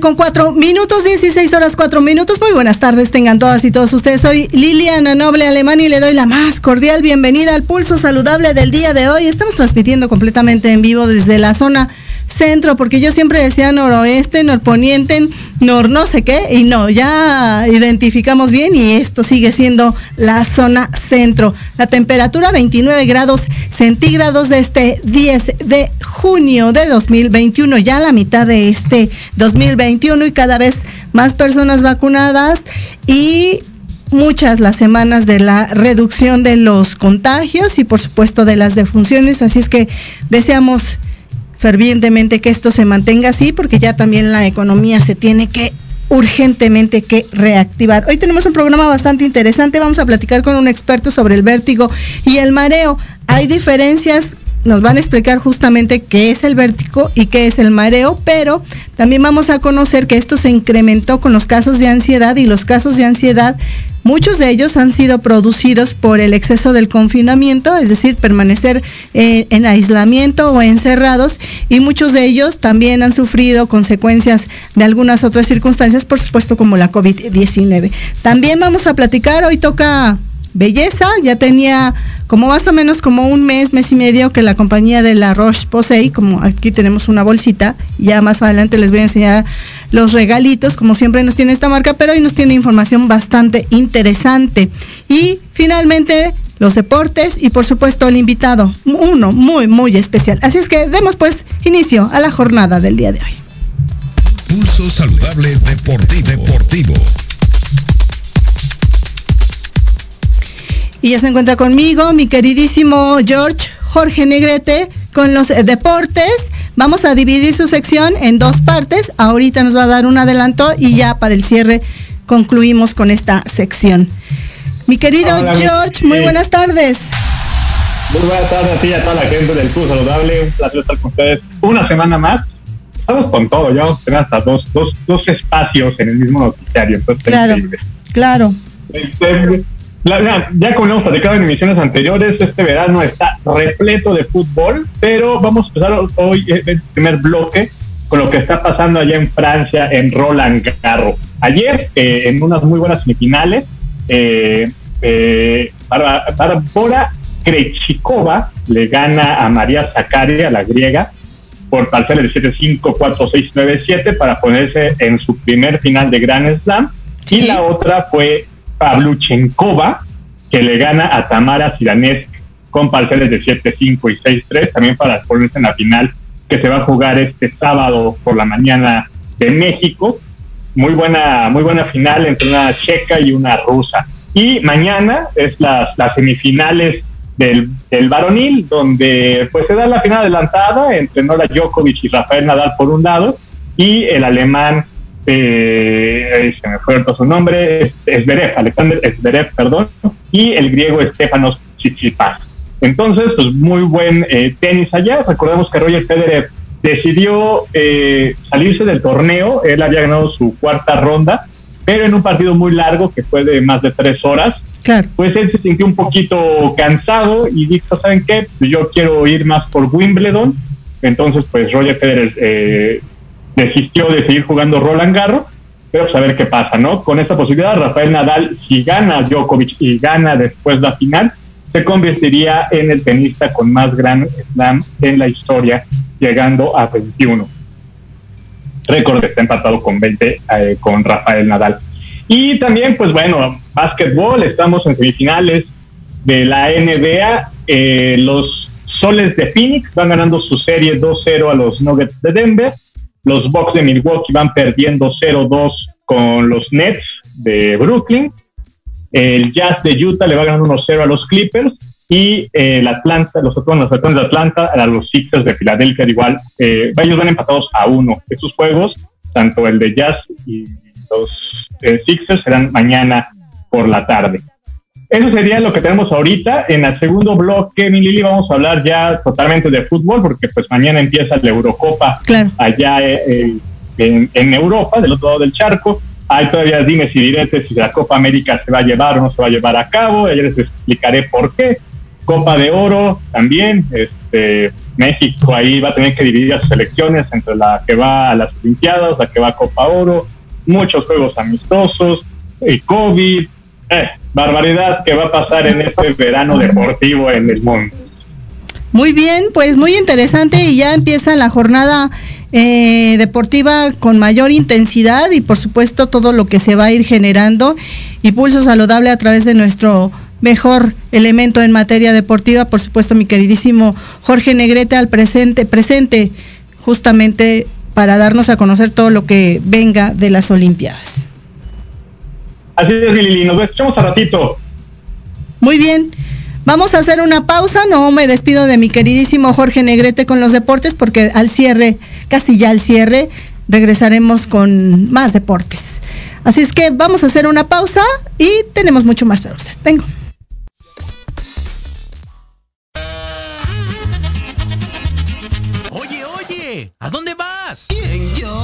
Con cuatro minutos, 16 horas cuatro minutos. Muy buenas tardes, tengan todas y todos ustedes. Soy Liliana Noble Alemán y le doy la más cordial bienvenida al pulso saludable del día de hoy. Estamos transmitiendo completamente en vivo desde la zona centro, porque yo siempre decía noroeste, norponiente, nor no sé qué, y no, ya identificamos bien y esto sigue siendo la zona centro. La temperatura 29 grados centígrados de este 10 de junio de 2021, ya la mitad de este 2021 y cada vez más personas vacunadas y muchas las semanas de la reducción de los contagios y por supuesto de las defunciones, así es que deseamos fervientemente que esto se mantenga así, porque ya también la economía se tiene que urgentemente que reactivar. Hoy tenemos un programa bastante interesante, vamos a platicar con un experto sobre el vértigo y el mareo. Hay diferencias nos van a explicar justamente qué es el vértigo y qué es el mareo, pero también vamos a conocer que esto se incrementó con los casos de ansiedad y los casos de ansiedad, muchos de ellos han sido producidos por el exceso del confinamiento, es decir, permanecer eh, en aislamiento o encerrados, y muchos de ellos también han sufrido consecuencias de algunas otras circunstancias, por supuesto como la COVID-19. También vamos a platicar, hoy toca belleza, ya tenía como más o menos como un mes, mes y medio que la compañía de la Roche Posay, como aquí tenemos una bolsita, ya más adelante les voy a enseñar los regalitos, como siempre nos tiene esta marca, pero hoy nos tiene información bastante interesante. Y finalmente los deportes y por supuesto el invitado, uno muy, muy especial. Así es que demos pues inicio a la jornada del día de hoy. Pulso Saludable. Deportivo. Y ya se encuentra conmigo mi queridísimo George Jorge Negrete con los deportes. Vamos a dividir su sección en dos partes. Ahorita nos va a dar un adelanto y ya para el cierre concluimos con esta sección. Mi querido George, muy buenas tardes. Muy buenas tardes a ti y a toda la gente del Club Saludable. Un placer estar con ustedes una semana más. Estamos con todo, ya vamos a tener hasta dos, dos, dos espacios en el mismo noticiario. Entonces, claro, claro. Este, ya como hemos platicado en emisiones anteriores, este verano está repleto de fútbol, pero vamos a empezar hoy el primer bloque con lo que está pasando allá en Francia en Roland Garros. Ayer, eh, en unas muy buenas semifinales, eh, eh, Bárbara Krejcikova le gana a María Zakaria, la griega, por parciales de 7-5, 4-6, 9-7 para ponerse en su primer final de Grand Slam. Y la otra fue Pavluchenkova, que le gana a Tamara Siranés con parciales de 7-5 y 6-3, también para ponerse en la final que se va a jugar este sábado por la mañana de México. Muy buena, muy buena final entre una checa y una rusa. Y mañana es las, las semifinales del, del, varonil, donde pues se da la final adelantada entre Nora Djokovic y Rafael Nadal por un lado, y el alemán eh, se me fue su nombre, Esberev, Alexander Esberev, perdón, y el griego Estefanos Tsitsipas. Entonces, pues muy buen eh, tenis allá. Recordemos que Roger Federer decidió eh, salirse del torneo, él había ganado su cuarta ronda, pero en un partido muy largo que fue de más de tres horas, pues él se sintió un poquito cansado y dijo, ¿saben qué? Yo quiero ir más por Wimbledon. Entonces, pues Roger Federer eh, desistió de seguir jugando Roland Garros, pero pues a ver qué pasa, ¿no? Con esta posibilidad, Rafael Nadal, si gana Djokovic y gana después la final, se convertiría en el tenista con más gran slam en la historia, llegando a 21. Récord está empatado con 20 eh, con Rafael Nadal. Y también, pues bueno, básquetbol, estamos en semifinales de la NBA. Eh, los Soles de Phoenix van ganando su serie 2-0 a los Nuggets de Denver. Los Bucks de Milwaukee van perdiendo 0-2 con los Nets de Brooklyn. El Jazz de Utah le va ganando 1-0 a los Clippers. Y eh, el Atlanta, los Atlantas de Atlanta a los Sixers de Filadelfia, igual. Eh, ellos van empatados a uno. Estos juegos, tanto el de Jazz y los eh, Sixers, serán mañana por la tarde. Eso sería lo que tenemos ahorita. En el segundo bloque, mi Lili, vamos a hablar ya totalmente de fútbol, porque pues mañana empieza la Eurocopa allá eh, en, en, Europa, del otro lado del charco. Hay todavía dime si diretes si la Copa América se va a llevar o no se va a llevar a cabo. Ayer les explicaré por qué. Copa de Oro también. Este, México ahí va a tener que dividir sus elecciones entre la que va a las Olimpiadas, la que va a Copa Oro, muchos juegos amistosos, el COVID, eh, barbaridad que va a pasar en este verano deportivo en el mundo. Muy bien, pues muy interesante y ya empieza la jornada eh, deportiva con mayor intensidad y por supuesto todo lo que se va a ir generando y pulso saludable a través de nuestro mejor elemento en materia deportiva, por supuesto mi queridísimo Jorge Negrete al presente, presente justamente para darnos a conocer todo lo que venga de las Olimpiadas. Así es, Lili, nos vemos a ratito. Muy bien. Vamos a hacer una pausa, no me despido de mi queridísimo Jorge Negrete con los deportes porque al cierre, casi ya al cierre, regresaremos con más deportes. Así es que vamos a hacer una pausa y tenemos mucho más para usted. Vengo. Oye, oye, ¿a dónde vas? ¿Quién, yo?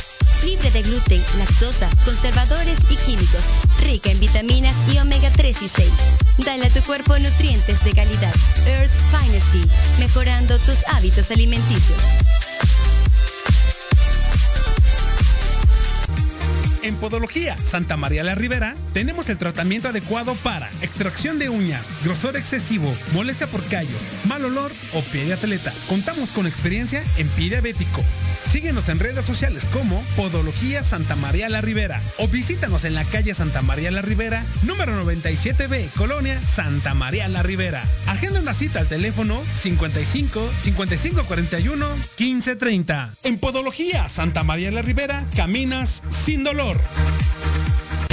de gluten, lactosa, conservadores y químicos, rica en vitaminas y omega 3 y 6. Dale a tu cuerpo nutrientes de calidad. Earth's Finest mejorando tus hábitos alimenticios. En Podología Santa María la Ribera tenemos el tratamiento adecuado para extracción de uñas, grosor excesivo, molestia por callos, mal olor o pie de atleta. Contamos con experiencia en pie diabético. Síguenos en redes sociales como Podología Santa María la Ribera o visítanos en la calle Santa María la Ribera, número 97B, Colonia Santa María la Ribera. Agenda una cita al teléfono 55 55 41 15 30. En Podología Santa María la Ribera caminas sin dolor.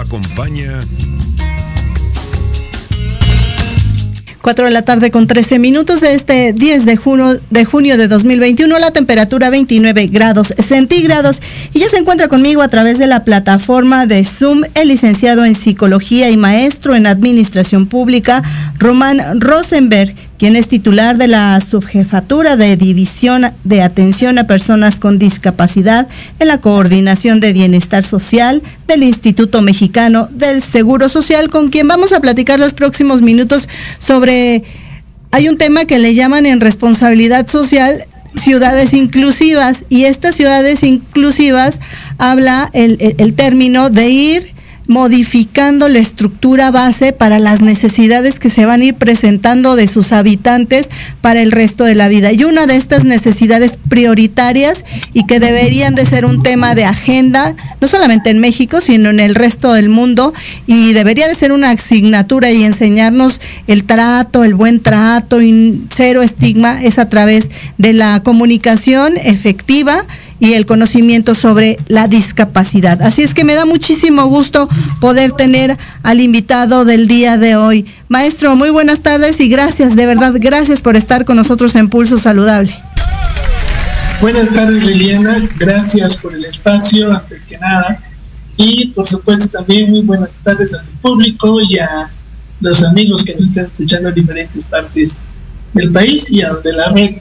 Acompaña 4 de la tarde con 13 minutos de este 10 de junio, de junio de 2021, la temperatura 29 grados centígrados. Y ya se encuentra conmigo a través de la plataforma de Zoom el licenciado en psicología y maestro en administración pública, Román Rosenberg quien es titular de la Subjefatura de División de Atención a Personas con Discapacidad en la Coordinación de Bienestar Social del Instituto Mexicano del Seguro Social, con quien vamos a platicar los próximos minutos sobre, hay un tema que le llaman en responsabilidad social ciudades inclusivas y estas ciudades inclusivas habla el, el, el término de ir modificando la estructura base para las necesidades que se van a ir presentando de sus habitantes para el resto de la vida. Y una de estas necesidades prioritarias y que deberían de ser un tema de agenda, no solamente en México, sino en el resto del mundo, y debería de ser una asignatura y enseñarnos el trato, el buen trato, y cero estigma, es a través de la comunicación efectiva y el conocimiento sobre la discapacidad. Así es que me da muchísimo gusto poder tener al invitado del día de hoy. Maestro, muy buenas tardes y gracias, de verdad, gracias por estar con nosotros en Pulso Saludable. Buenas tardes Liliana, gracias por el espacio, antes que nada. Y por supuesto también muy buenas tardes al público y a los amigos que nos están escuchando en diferentes partes del país y a donde la red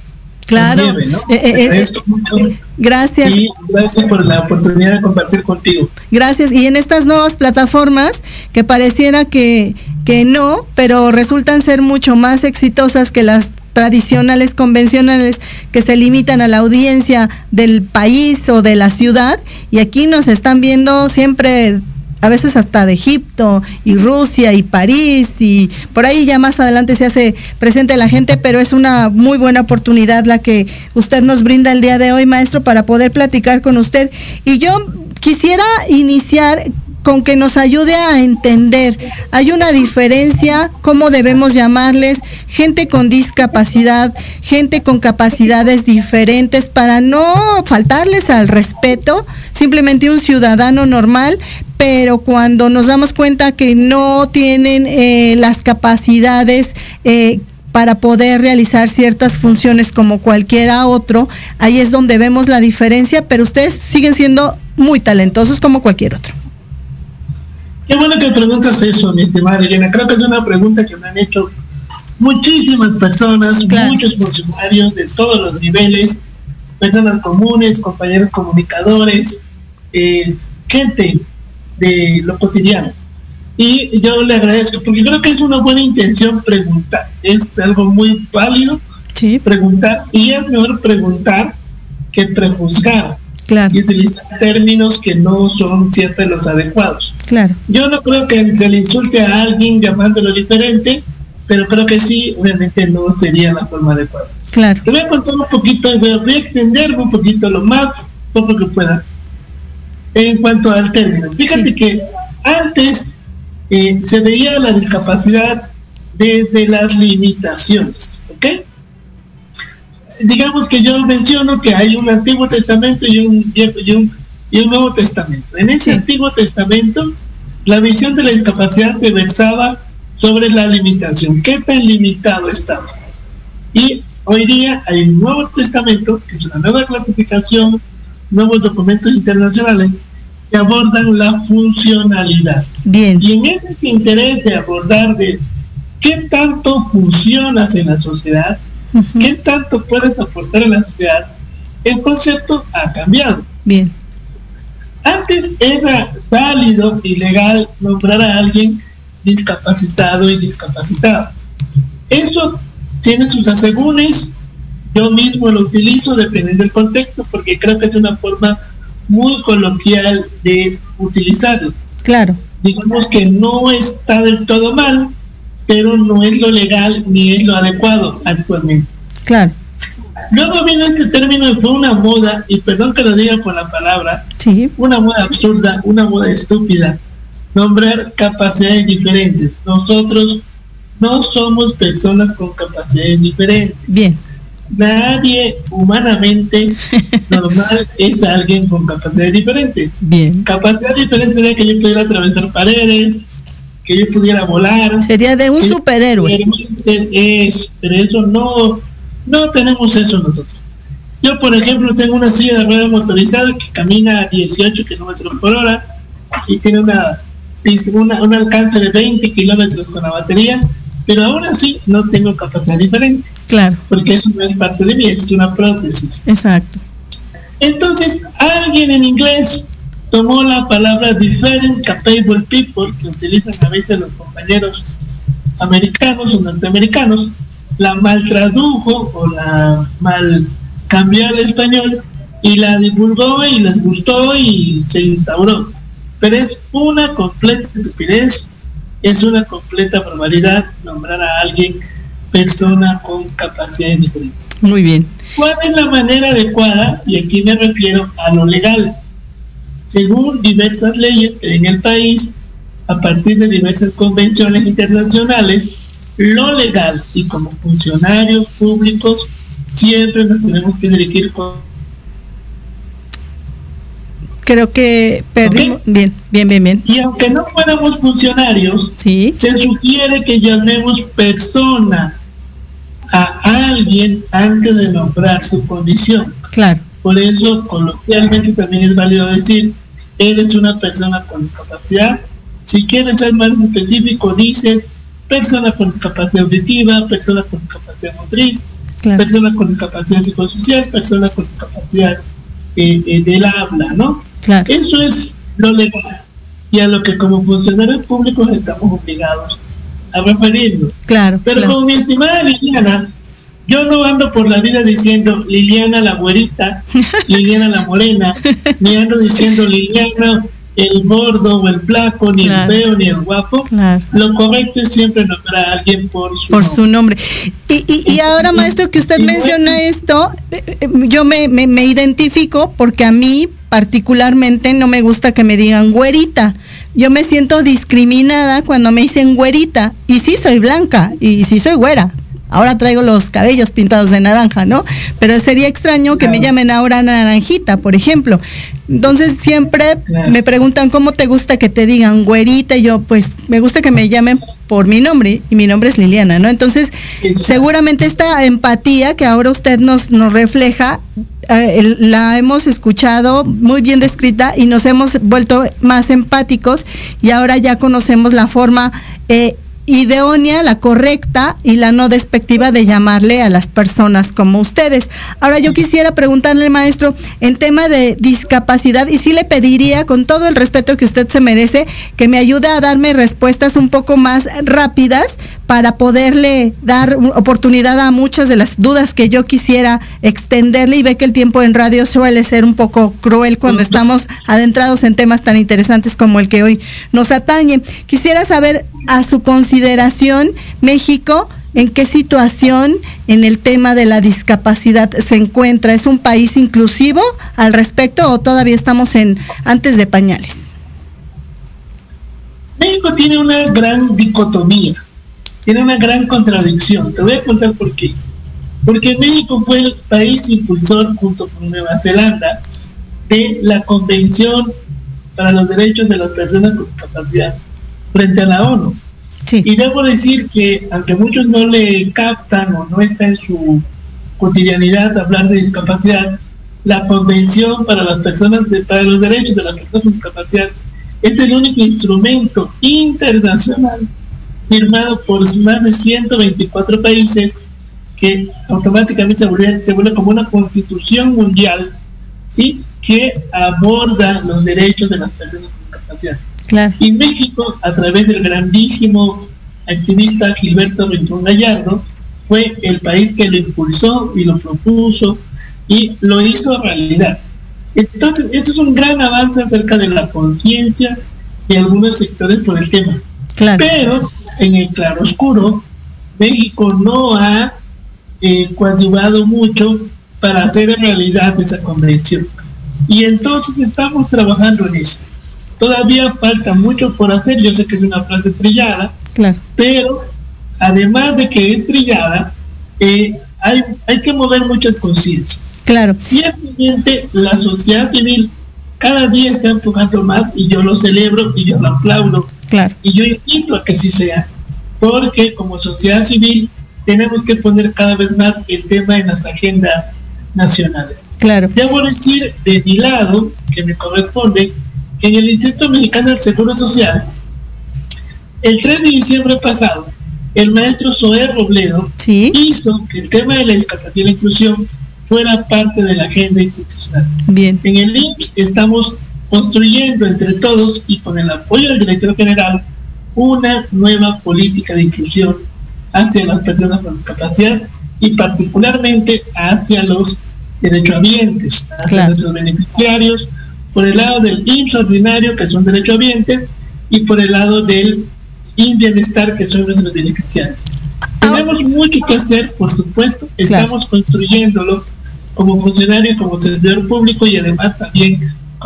Claro. Lleve, ¿no? eh, eh, eh, mucho. Gracias. Y gracias por la oportunidad de compartir contigo. Gracias. Y en estas nuevas plataformas que pareciera que, que no, pero resultan ser mucho más exitosas que las tradicionales, convencionales, que se limitan a la audiencia del país o de la ciudad. Y aquí nos están viendo siempre a veces hasta de Egipto y Rusia y París y por ahí ya más adelante se hace presente la gente, pero es una muy buena oportunidad la que usted nos brinda el día de hoy, maestro, para poder platicar con usted. Y yo quisiera iniciar con que nos ayude a entender. Hay una diferencia, cómo debemos llamarles, gente con discapacidad, gente con capacidades diferentes, para no faltarles al respeto, simplemente un ciudadano normal, pero cuando nos damos cuenta que no tienen eh, las capacidades eh, para poder realizar ciertas funciones como cualquiera otro, ahí es donde vemos la diferencia, pero ustedes siguen siendo muy talentosos como cualquier otro. Qué bueno que preguntas eso, mi estimada Elena. Creo que es una pregunta que me han hecho muchísimas personas, claro. muchos funcionarios de todos los niveles, personas comunes, compañeros comunicadores, eh, gente de lo cotidiano. Y yo le agradezco, porque creo que es una buena intención preguntar, es algo muy válido sí. preguntar, y es mejor preguntar que prejuzgar claro. y utilizar términos que no son siempre los adecuados. Claro. Yo no creo que se le insulte a alguien llamándolo diferente, pero creo que sí, obviamente no sería la forma adecuada. Claro. Te voy a contar un poquito, voy a, voy a extenderme un poquito lo más poco que pueda en cuanto al término. Fíjate sí. que antes eh, se veía la discapacidad desde las limitaciones, ¿ok? Digamos que yo menciono que hay un Antiguo Testamento y un, y un, y un Nuevo Testamento. En ese sí. Antiguo Testamento, la visión de la discapacidad se versaba sobre la limitación. ¿Qué tan limitado estamos? Y hoy día hay un Nuevo Testamento, que es una nueva clasificación, nuevos documentos internacionales que abordan la funcionalidad. Bien. Y en ese interés de abordar de qué tanto funcionas en la sociedad, uh -huh. qué tanto puedes aportar en la sociedad, el concepto ha cambiado. Bien. Antes era válido y legal nombrar a alguien discapacitado y discapacitado. Eso tiene sus asegúnes, yo mismo lo utilizo dependiendo del contexto porque creo que es una forma muy coloquial de utilizarlo. Claro. Digamos que no está del todo mal, pero no es lo legal ni es lo adecuado actualmente. Claro. Luego vino este término y fue una moda, y perdón que lo diga por la palabra, sí. una moda absurda, una moda estúpida, nombrar capacidades diferentes. Nosotros no somos personas con capacidades diferentes. Bien. Nadie humanamente normal es alguien con capacidad diferente. Bien. Capacidad diferente sería que yo pudiera atravesar paredes, que yo pudiera volar. Sería de un superhéroe. Es, pero eso no, no tenemos eso nosotros. Yo, por ejemplo, tengo una silla de ruedas motorizada que camina a 18 kilómetros por hora y tiene una, una, un alcance de 20 kilómetros con la batería, pero aún así no tengo capacidad diferente, Claro, porque eso no es parte de mí, es una prótesis. exacto. Entonces, alguien en inglés tomó la palabra different capable people, que utilizan a veces los compañeros americanos o norteamericanos, la mal tradujo o la mal cambió al español y la divulgó y les gustó y se instauró. Pero es una completa estupidez, es una completa barbaridad nombrar a alguien persona con capacidades diferentes. Muy bien. ¿Cuál es la manera adecuada? Y aquí me refiero a lo legal. Según diversas leyes que hay en el país, a partir de diversas convenciones internacionales, lo legal y como funcionarios públicos siempre nos tenemos que dirigir con Creo que perdimos. Bien, bien, bien, bien. Y aunque no fuéramos funcionarios, Sí. se sugiere que llamemos persona a alguien antes de nombrar su condición. Claro. Por eso, coloquialmente también es válido decir, eres una persona con discapacidad. Si quieres ser más específico, dices persona con discapacidad auditiva, persona con discapacidad motriz, Claro. persona con discapacidad psicosocial, persona con discapacidad eh, eh, del habla, ¿no? Claro. Eso es lo legal y a lo que como funcionarios públicos estamos obligados a referirnos. Claro. Pero claro. como mi estimada Liliana, yo no ando por la vida diciendo Liliana la güerita, Liliana la morena, ni ando diciendo Liliana el gordo o el flaco, ni Claro. el feo, ni el guapo. Claro. Lo correcto es siempre nombrar a alguien por su por nombre. su nombre. Y, y, y ahora, maestro, que usted Sí, menciona esto, eh, eh, yo me, me, me identifico porque a mí particularmente no me gusta que me digan güerita. Yo me siento discriminada cuando me dicen güerita. Y sí soy blanca y sí soy güera. Ahora traigo los cabellos pintados de naranja, ¿no? Pero sería extraño que me llamen ahora naranjita, por ejemplo. Entonces siempre Claro. me preguntan cómo te gusta que te digan güerita y yo pues me gusta que me llamen por mi nombre y mi nombre es Liliana, ¿no? Entonces seguramente esta empatía que ahora usted nos, nos refleja eh, la hemos escuchado muy bien descrita y nos hemos vuelto más empáticos y ahora ya conocemos la forma eh, idónea, la correcta y la no despectiva de llamarle a las personas como ustedes. Ahora yo quisiera preguntarle, maestro, en tema de discapacidad, y sí le pediría, con todo el respeto que usted se merece, que me ayude a darme respuestas un poco más rápidas para poderle dar oportunidad a muchas de las dudas que yo quisiera extenderle y ve que el tiempo en radio suele ser un poco cruel cuando estamos adentrados en temas tan interesantes como el que hoy nos atañe. Quisiera saber a su consideración México en qué situación en el tema de la discapacidad se encuentra. ¿Es un país inclusivo al respecto o todavía estamos en antes de pañales? México tiene una gran dicotomía, tiene una gran contradicción. Te voy a contar por qué. Porque México fue el país impulsor, junto con Nueva Zelanda, de la Convención para los Derechos de las Personas con Discapacidad frente a la ONU. Sí. Y debo decir que, aunque muchos no le captan o no está en su cotidianidad hablar de discapacidad, la Convención para las personas de- para los derechos de las personas con discapacidad es el único instrumento internacional firmado por más de 124 países que automáticamente se vuelve, se vuelve como una constitución mundial, ¿sí? que aborda los derechos de las personas con discapacidad. Claro. Y México, a través del grandísimo activista Gilberto Rincón Gallardo, fue el país que lo impulsó y lo propuso y lo hizo realidad. Entonces, eso es un gran avance acerca de la conciencia de algunos sectores por el tema. Claro. Pero en el claroscuro, México no ha eh, coadyuvado mucho para hacer realidad esa convención. Y entonces estamos trabajando en eso. Todavía falta mucho por hacer, yo sé que es una frase trillada, Claro. pero además de que es trillada, eh, hay, hay que mover muchas conciencias. Claro. Ciertamente la sociedad civil cada día está empujando más y yo lo celebro y yo lo aplaudo. Claro. Y yo invito a que sí sea, porque como sociedad civil tenemos que poner cada vez más el tema en las agendas nacionales. Claro. Debo decir de mi lado, que me corresponde, que en el Instituto Mexicano del Seguro Social, el 3 de diciembre pasado, el maestro Zoé Robledo hizo que el tema de la discapacidad y la inclusión fuera parte de la agenda institucional. Bien. En el IMSS estamos construyendo entre todos y con el apoyo del director general una nueva política de inclusión hacia las personas con discapacidad y particularmente hacia los derechohabientes, hacia nuestros beneficiarios, por el lado del IMSS ordinario, que son derechohabientes, y por el lado del Bienestar, que son nuestros beneficiarios. Tenemos mucho que hacer, por supuesto, estamos construyéndolo como funcionario, como servidor público y además también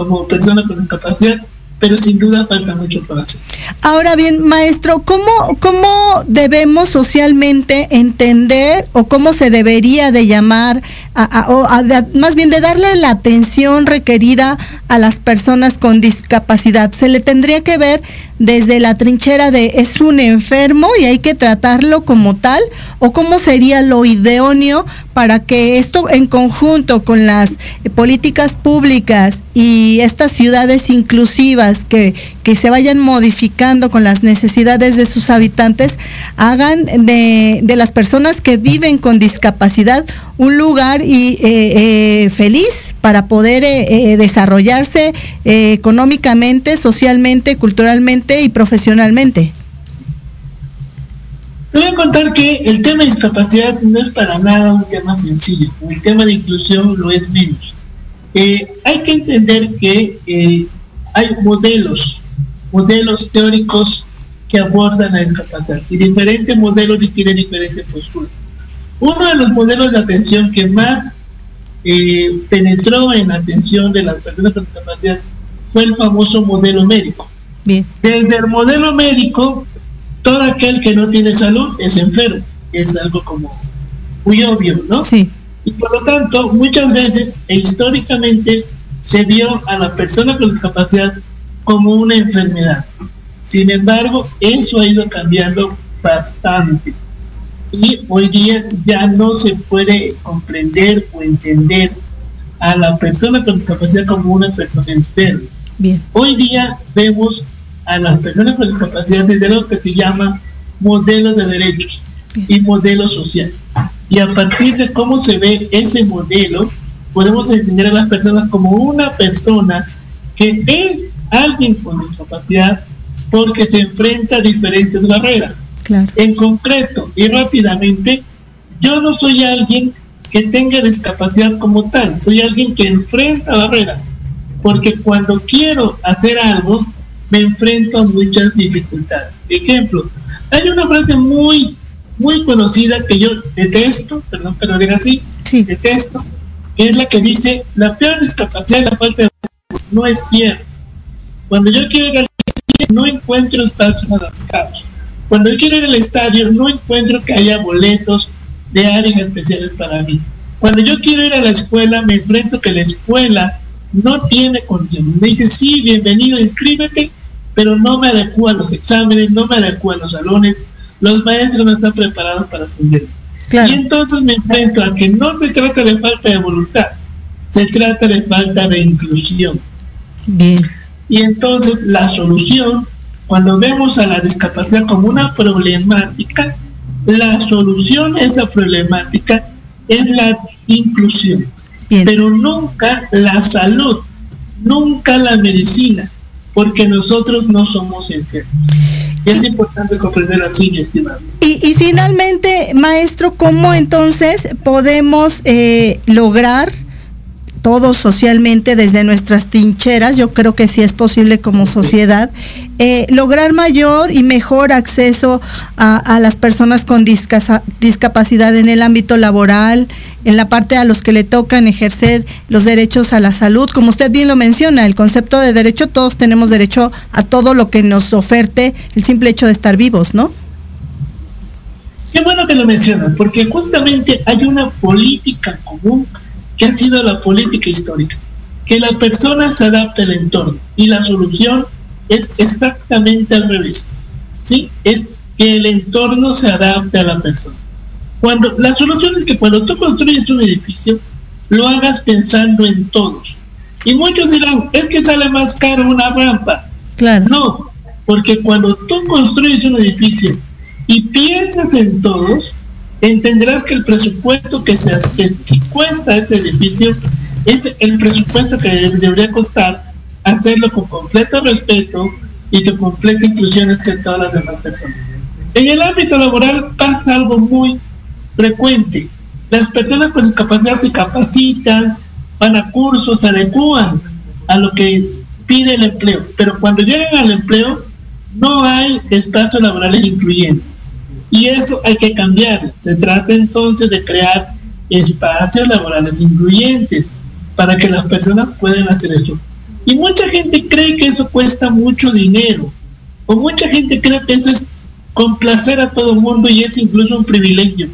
como persona con discapacidad, pero sin duda falta mucho por hacer. Ahora bien, maestro, ¿cómo, ¿cómo debemos socialmente entender o cómo se debería de llamar, a, más bien de darle la atención requerida a las personas con discapacidad? ¿Se le tendría que ver desde la trinchera de es un enfermo y hay que tratarlo como tal? ¿O cómo sería lo idóneo para que esto en conjunto con las políticas públicas y estas ciudades inclusivas que, que se vayan modificando con las necesidades de sus habitantes, hagan de, de las personas que viven con discapacidad un lugar y, eh, eh, feliz para poder eh, desarrollarse económicamente, socialmente, culturalmente y profesionalmente. Te voy a contar que el tema de discapacidad no es para nada un tema sencillo, el tema de inclusión lo es menos. hay que entender que hay modelos, modelos teóricos que abordan la discapacidad y diferentes modelos tienen diferentes posturas. Uno de los modelos de atención que más eh, penetró en la atención de las personas con discapacidad fue el famoso modelo médico. Bien. Desde el modelo médico, todo aquel que no tiene salud es enfermo. Es algo como muy obvio, ¿no? Sí. Y por lo tanto, muchas veces e históricamente se vio a la persona con discapacidad como una enfermedad. Sin embargo, eso ha ido cambiando bastante y hoy día ya no se puede comprender o entender a la persona con discapacidad como una persona enferma. Bien. Hoy día vemos a las personas con discapacidad desde lo que se llama modelos de derechos y modelo social. Y a partir de cómo se ve ese modelo, podemos entender a las personas como una persona que es alguien con discapacidad porque se enfrenta a diferentes barreras. En concreto y rápidamente, yo no soy alguien que tenga discapacidad como tal, soy alguien que enfrenta barreras, porque cuando quiero hacer algo, me enfrento a muchas dificultades. Ejemplo, hay una frase muy, muy conocida que yo detesto, perdón pero diga así, detesto, que es la que dice, la peor discapacidad es la falta de... No es cierto. Cuando yo quiero ir al no encuentro espacios adaptados. Cuando yo quiero ir al estadio, no encuentro que haya boletos de áreas especiales para mí. Cuando yo quiero ir a la escuela, me enfrento que la escuela no tiene condiciones. Me dice, sí, bienvenido, inscríbete, pero no me adecúa a los exámenes, no me adecúa a los salones, los maestros no están preparados para atender. Y entonces me enfrento a que no se trata de falta de voluntad, se trata de falta de inclusión. Bien. Y entonces la solución cuando vemos a la discapacidad como una problemática, la solución a esa problemática es la inclusión, pero nunca la salud, nunca la medicina, porque nosotros no somos enfermos. es importante comprender así, mi estimado. Y, finalmente, maestro, ¿cómo entonces podemos eh, lograr todos socialmente desde nuestras trincheras, yo creo que sí es posible como sociedad, eh, lograr mayor y mejor acceso a, las personas con discapacidad en el ámbito laboral, en la parte a los que le tocan ejercer los derechos a la salud. Como usted bien lo menciona, el concepto de derecho, todos tenemos derecho a todo lo que nos oferte el simple hecho de estar vivos, ¿no? Qué bueno que lo mencionas, porque justamente hay una política común que ha sido la política histórica, que la persona se adapte al entorno y la solución es exactamente al revés, ¿sí? Es que el entorno se adapte a la persona. Cuando la solución es que cuando tú construyes un edificio, lo hagas pensando en todos. Y muchos dirán, es que sale más caro una rampa. Claro. No, porque cuando tú construyes un edificio y piensas en todos, entenderás que el presupuesto que, se, que cuesta ese edificio es el presupuesto que debería costar hacerlo con completo respeto y con completa inclusión hacia todas las demás personas. En el ámbito laboral pasa algo muy frecuente. Las personas con discapacidad se capacitan, van a cursos, se adecuan a lo que pide el empleo, pero cuando llegan al empleo no hay espacios laborales incluyentes. Y eso hay que cambiar. Se trata entonces de crear espacios laborales incluyentes para que las personas puedan hacer esto. Y mucha gente cree que eso cuesta mucho dinero. O mucha gente cree que eso es complacer a todo el mundo y es incluso un privilegio.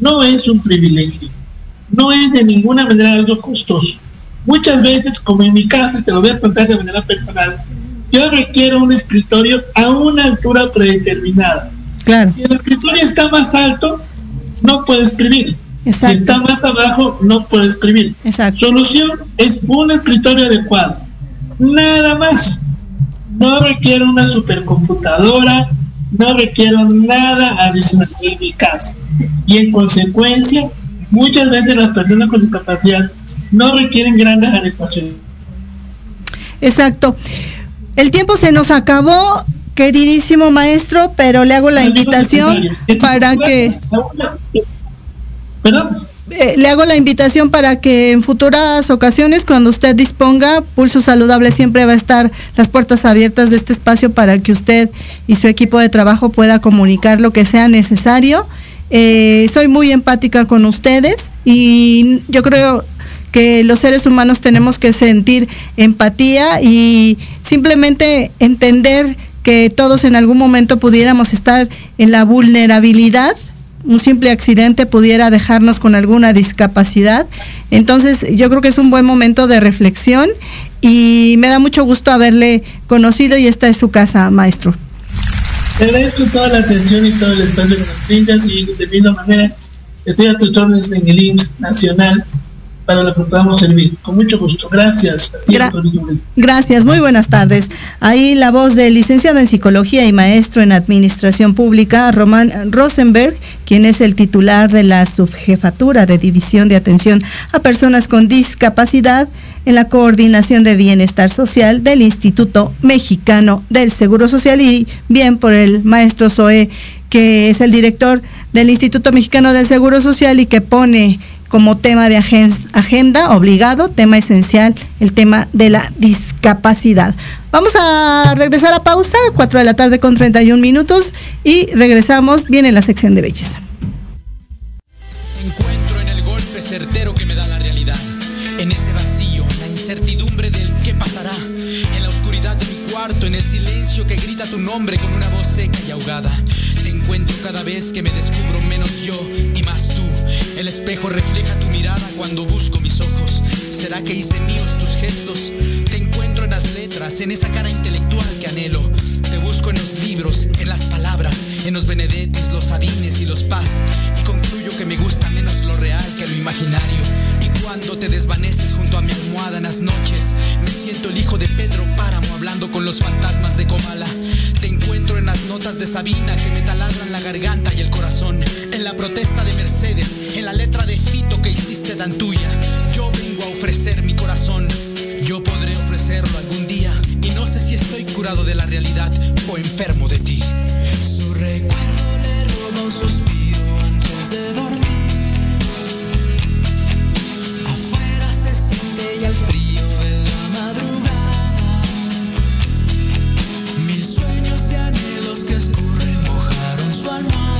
No es un privilegio. No es de ninguna manera algo costoso. Muchas veces, como en mi caso, te lo voy a contar de manera personal, yo requiero un escritorio a una altura predeterminada. Claro. Si el escritorio está más alto, no puedo escribir. Exacto. Si está más abajo, no puedo escribir. Exacto. Solución es un escritorio adecuado. Nada más. No requiero una supercomputadora, no requiero nada adicional en mi casa. Y en consecuencia, muchas veces las personas con discapacidad no requieren grandes adecuaciones. Exacto. El tiempo se nos acabó, queridísimo maestro, pero le hago la invitación para que... ¿Perdón? Eh, le hago la invitación para que en futuras ocasiones, cuando usted disponga, Pulso Saludable siempre va a estar las puertas abiertas de este espacio para que usted y su equipo de trabajo pueda comunicar lo que sea necesario. Eh, soy muy empática con ustedes y yo creo que los seres humanos tenemos que sentir empatía y simplemente entender que todos en algún momento pudiéramos estar en la vulnerabilidad un simple accidente pudiera dejarnos con alguna discapacidad. Entonces yo creo que es un buen momento de reflexión y me da mucho gusto haberle conocido y esta es su casa, maestro. Te agradezco toda la atención y todo el espacio que nos brindas y de misma manera estoy a tus órdenes en el IMSS nacional para lo que podamos servir. Con mucho gusto. Gracias. Gra gracias. Muy buenas tardes. Ahí la voz del licenciado en psicología y maestro en administración pública, Román Rosenberg, quien es el titular de la subjefatura de división de atención a personas con discapacidad en la coordinación de bienestar social del Instituto Mexicano del Seguro Social y bien por el maestro Zoe, que es el director del Instituto Mexicano del Seguro Social y que pone como tema de agenda obligado, tema esencial, el tema de la discapacidad. Vamos a regresar a pausa, 4 de la tarde con 31 minutos y regresamos, viene la sección de belleza. Encuentro en el golpe certero que me da la realidad, en ese vacío, la incertidumbre del qué pasará, en la oscuridad de mi cuarto, en el silencio que grita tu nombre con ¿Será que hice míos tus gestos? Te encuentro en las letras, en esa cara intelectual que anhelo. Te busco en los libros, en las palabras, en los Benedettis, los Sabines y los Paz. Y concluyo que me gusta menos lo real que lo imaginario. Y cuando te desvaneces junto a mi almohada en las noches, me siento el hijo de Pedro Páramo hablando con los fantasmas de Comala. Te encuentro en las notas de Sabina que me taladran la garganta y el corazón. En la protesta de Mercedes, en la letra de Fito que hiciste tan tuya. De la realidad o enfermo de ti. Su recuerdo le roba un suspiro antes de dormir. Afuera se siente ya el frío de la madrugada. Mil sueños y anhelos que escurren mojaron su almohada.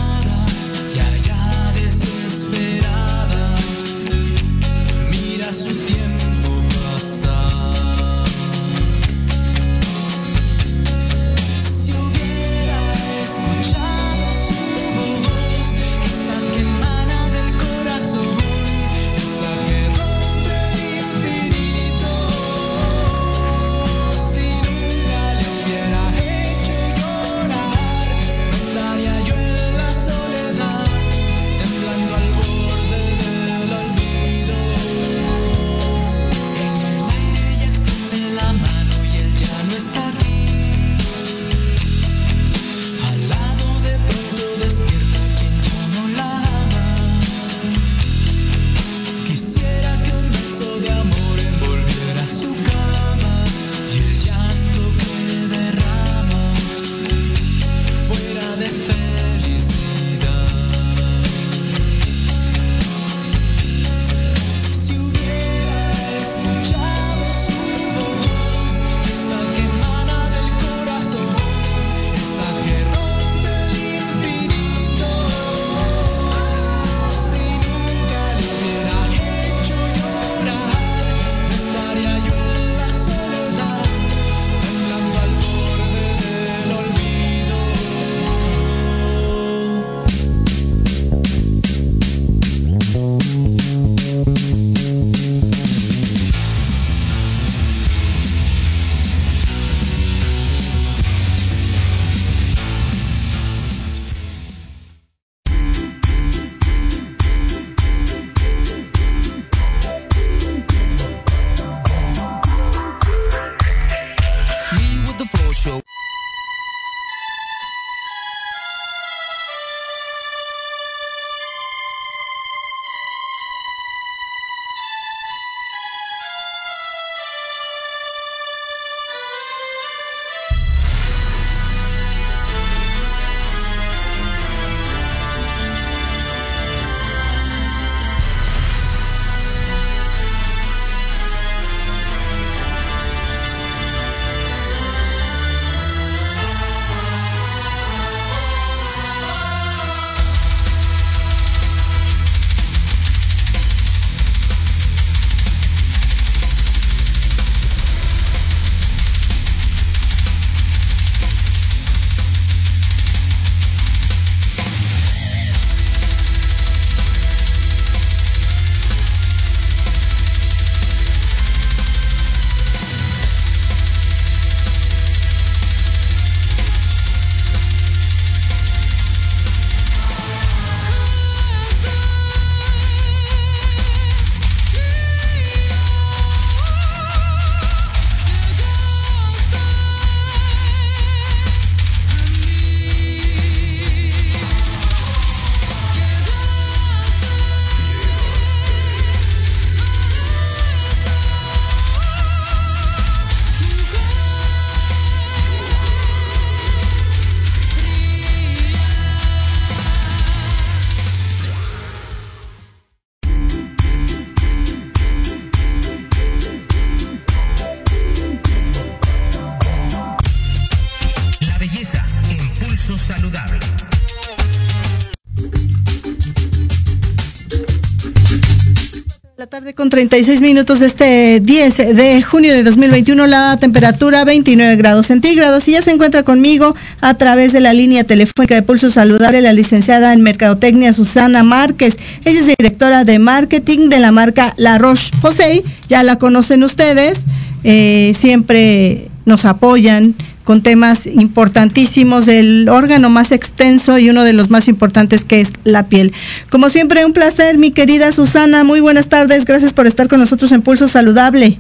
Con 36 minutos de este 10 de junio de 2021, la temperatura 29 grados centígrados y ya se encuentra conmigo a través de la línea telefónica de Pulso Saludable la licenciada en Mercadotecnia Susana Márquez. Ella es directora de marketing de la marca La Roche Posay, ya la conocen ustedes, eh, siempre nos apoyan con temas importantísimos del órgano más extenso y uno de los más importantes que es la piel. Como siempre, un placer, mi querida Susana. Muy buenas tardes. Gracias por estar con nosotros en Pulso Saludable.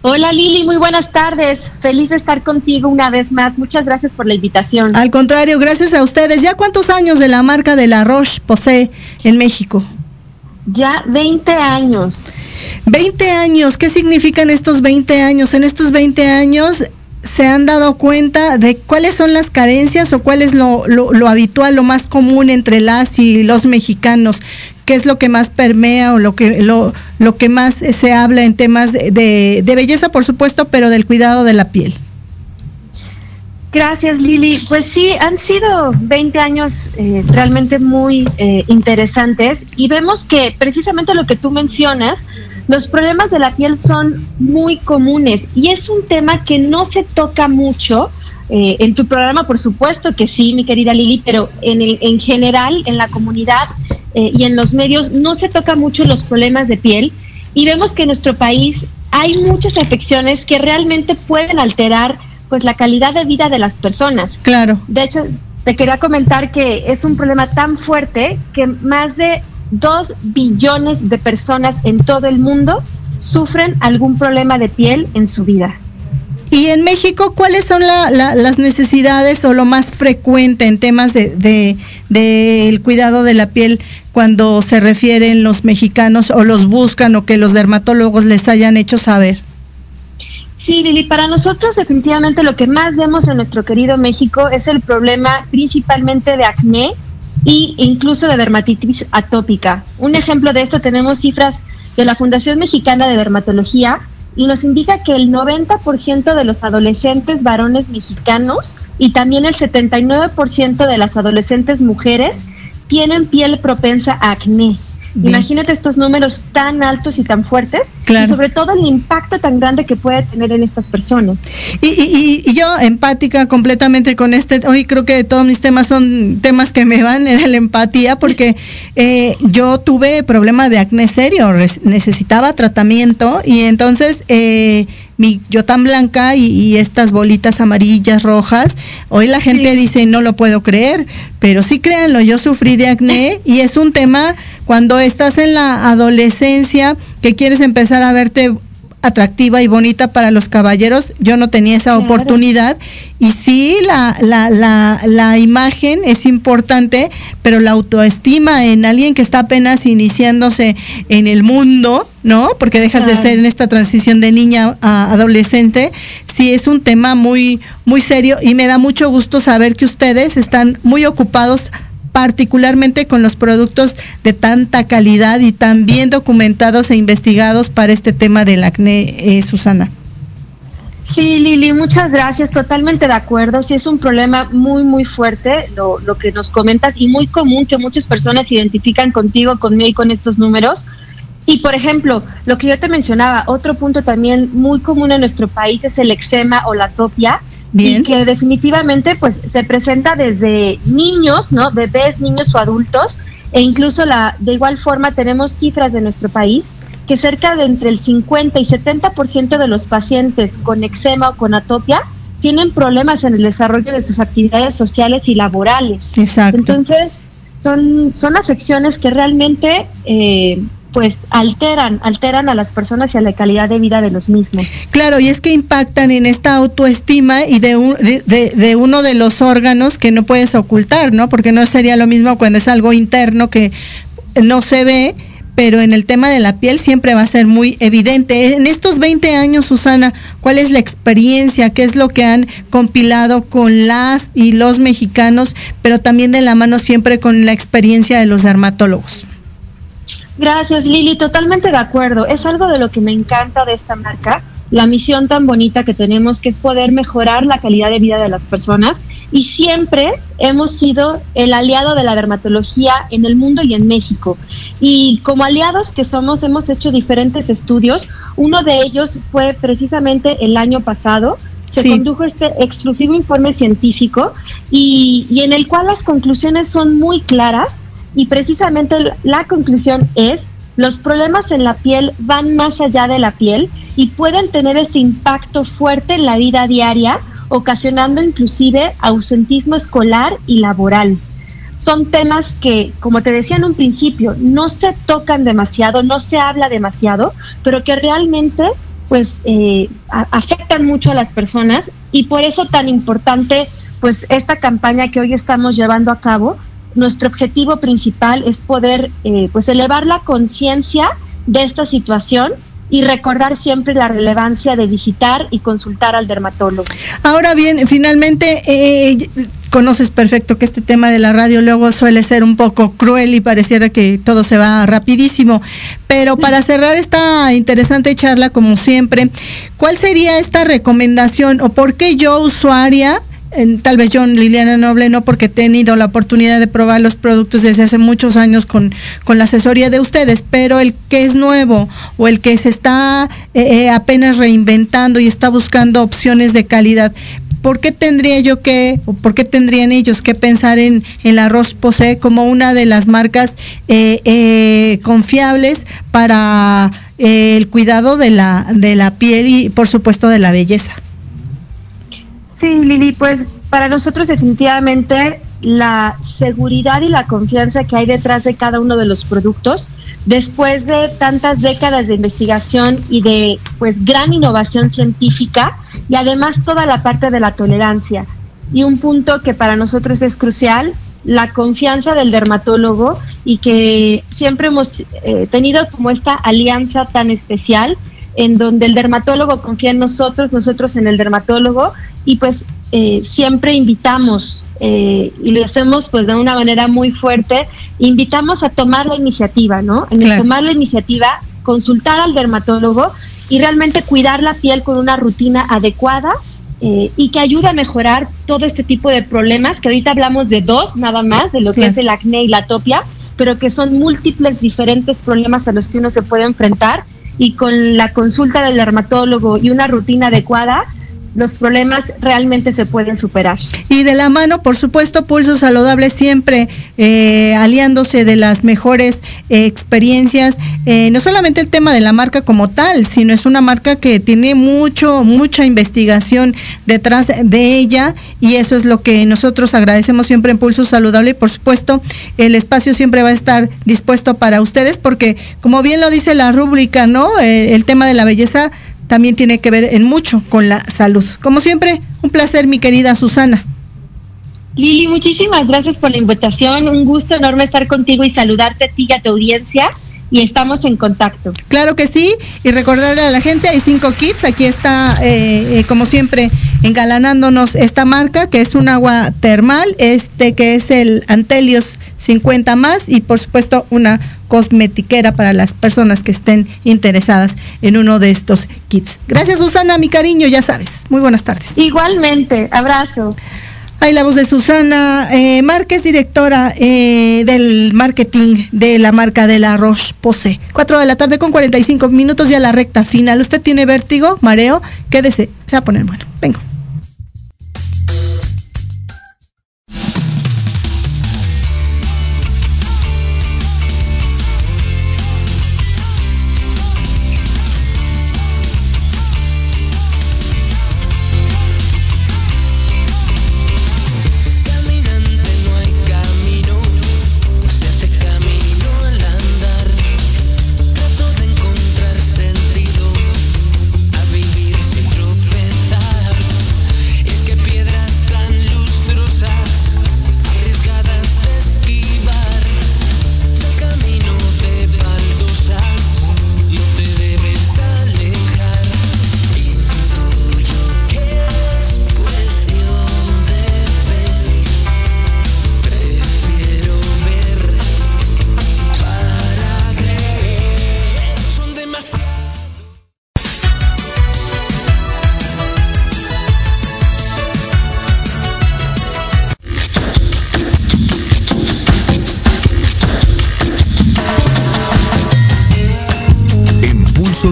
Hola Lili, muy buenas tardes. Feliz de estar contigo una vez más. Muchas gracias por la invitación. Al contrario, gracias a ustedes. ¿Ya cuántos años de la marca de la Roche posee en México? Ya 20 años. 20 años, ¿qué significan estos 20 años? En estos 20 años se han dado cuenta de cuáles son las carencias o cuál es lo, habitual, lo más común entre las y los mexicanos, qué es lo que más permea o lo que, lo, lo que más se habla en temas de, belleza, por supuesto, pero del cuidado de la piel. Gracias, Lili. Pues sí, han sido 20 años eh, realmente muy eh, interesantes y vemos que precisamente lo que tú mencionas, los problemas de la piel son muy comunes y es un tema que no se toca mucho. Eh, en tu programa, por supuesto que sí, mi querida Lili, pero en, el, en general, en la comunidad eh, y en los medios, no se toca mucho los problemas de piel. Y vemos que en nuestro país hay muchas afecciones que realmente pueden alterar pues la calidad de vida de las personas. Claro. De hecho, te quería comentar que es un problema tan fuerte que más de Dos billones de personas en todo el mundo sufren algún problema de piel en su vida. Y en México, ¿cuáles son las necesidades o lo más frecuente en temas de, de, cuidado de la piel cuando se refieren los mexicanos o los buscan o que los dermatólogos les hayan hecho saber? Sí, Lili, para nosotros definitivamente lo que más vemos en nuestro querido México es el problema principalmente de acné y incluso de dermatitis atópica. Un ejemplo de esto tenemos cifras de la Fundación Mexicana de Dermatología y nos indica que el 90% de los adolescentes varones mexicanos y también el 79% de las adolescentes mujeres tienen piel propensa a acné. Imagínate estos números tan altos y tan fuertes y sobre todo el impacto tan grande que puede tener en estas personas. Y, yo empática completamente con este, hoy creo que todos mis temas son temas que me van en la empatía porque eh, yo tuve problema de acné serio, necesitaba tratamiento y entonces... Eh, mi yo tan blanca y, estas bolitas amarillas, rojas. Hoy la gente dice, no lo puedo creer, pero sí créanlo, yo sufrí de acné y es un tema cuando estás en la adolescencia que quieres empezar a verte atractiva y bonita para los caballeros. Yo no tenía esa oportunidad. Y sí, la, la, la, la, imagen es importante, pero la autoestima en alguien que está apenas iniciándose en el mundo, ¿no? Porque dejas de ser en esta transición de niña a adolescente, sí es un tema muy, muy serio y me da mucho gusto saber que ustedes están muy ocupados particularmente con los productos de tanta calidad y tan bien documentados e investigados para este tema del acné, eh, Susana. Sí, Lili, muchas gracias. Totalmente de acuerdo. Sí, es un problema muy, muy fuerte lo, lo que nos comentas y muy común que muchas personas identifican contigo, conmigo y con estos números. Y por ejemplo, lo que yo te mencionaba, otro punto también muy común en nuestro país es el eczema o la topia y que definitivamente pues se presenta desde niños, ¿no? Bebés, niños o adultos e incluso la de igual forma tenemos cifras de nuestro país que cerca de entre el 50 y 70% de los pacientes con eczema o con atopia tienen problemas en el desarrollo de sus actividades sociales y laborales. Exacto. Entonces, son, son afecciones que realmente eh, pues alteran, alteran a las personas y a la calidad de vida de los mismos. Claro, y es que impactan en esta autoestima y de, de, de, uno de los órganos que no puedes ocultar, ¿no? Porque no sería lo mismo cuando es algo interno que no se ve, pero en el tema de la piel siempre va a ser muy evidente. En estos 20 años, Susana, ¿cuál es la experiencia? ¿Qué es lo que han compilado con las y los mexicanos, pero también de la mano siempre con la experiencia de los dermatólogos? Gracias, Lili. Totalmente de acuerdo. Es algo de lo que me encanta de esta marca, la misión tan bonita que tenemos, que es poder mejorar la calidad de vida de las personas. y siempre hemos sido el aliado de la dermatología en el mundo y en México. Y como aliados que somos, hemos hecho diferentes estudios. Uno de ellos fue precisamente el año pasado. Se condujo este exclusivo informe científico y, y en el cual las conclusiones son muy claras y precisamente la conclusión es los problemas en la piel van más allá de la piel y pueden tener ese impacto fuerte en la vida diaria ocasionando inclusive ausentismo escolar y laboral. Son temas que, como te decía en un principio, no se tocan demasiado, no se habla demasiado, pero que realmente pues eh, afectan mucho a las personas y por eso tan importante pues esta campaña que hoy estamos llevando a cabo. Nuestro objetivo principal es poder eh, pues elevar la conciencia de esta situación y recordar siempre la relevancia de visitar y consultar al dermatólogo. Ahora bien, finalmente, eh, conoces perfecto que este tema de la radio luego suele ser un poco cruel y pareciera que todo se va rapidísimo, pero para cerrar esta interesante charla, como siempre, ¿cuál sería esta recomendación o por qué yo, usuaria, tal vez yo, Liliana Noble, no porque he tenido la oportunidad de probar los productos desde hace muchos años con, con la asesoría de ustedes, pero el que es nuevo o el que se está eh, eh, apenas reinventando y está buscando opciones de calidad, ¿por qué tendría yo que, o por qué tendrían ellos que pensar en, el arroz Posé como una de las marcas eh, confiables para el cuidado de la, de la piel y por supuesto de la belleza? Sí, Lili, pues para nosotros definitivamente la seguridad y la confianza que hay detrás de cada uno de los productos, después de tantas décadas de investigación y de pues gran innovación científica y además toda la parte de la tolerancia. Y un punto que para nosotros es crucial, la confianza del dermatólogo y que siempre hemos eh, tenido como esta alianza tan especial en donde el dermatólogo confía en nosotros, nosotros en el dermatólogo y pues eh, siempre invitamos eh, y lo hacemos pues de una manera muy fuerte, invitamos a tomar la iniciativa, ¿no? En el tomar la iniciativa, consultar al dermatólogo y realmente cuidar la piel con una rutina adecuada eh, y que ayude a mejorar todo este tipo de problemas, que ahorita hablamos de dos nada más, de lo que es el acné y la atopia, pero que son múltiples diferentes problemas a los que uno se puede enfrentar y con la consulta del dermatólogo y una rutina adecuada, los problemas realmente se pueden superar. Y de la mano, por supuesto, Pulso Saludable siempre eh, aliándose de las mejores eh, experiencias, eh, no solamente el tema de la marca como tal, sino es una marca que tiene mucho, mucha investigación detrás de ella y eso es lo que nosotros agradecemos siempre en Pulso Saludable y por supuesto el espacio siempre va a estar dispuesto para ustedes porque como bien lo dice la rúbrica, ¿no? el tema de la belleza también tiene que ver en mucho con la salud. Como siempre, un placer, mi querida Susana. Lili, muchísimas gracias por la invitación. Un gusto enorme estar contigo y saludarte a ti y a tu audiencia. Y estamos en contacto. Claro que sí. Y recordarle a la gente, hay cinco kits. Aquí está, eh, eh, como siempre, engalanándonos esta marca, que es un agua termal. Este que es el Antelios 50 más. Y por supuesto, una cosmetiquera para las personas que estén interesadas en uno de estos kits. Gracias Susana, mi cariño, ya sabes. Muy buenas tardes. Igualmente, abrazo. Hay la voz de Susana eh, Márquez, directora eh, del marketing de la marca de la Roche Posay. Cuatro de la tarde con 45 minutos ya la recta final. ¿Usted tiene vértigo, mareo? Quédese, se va a poner bueno. Vengo.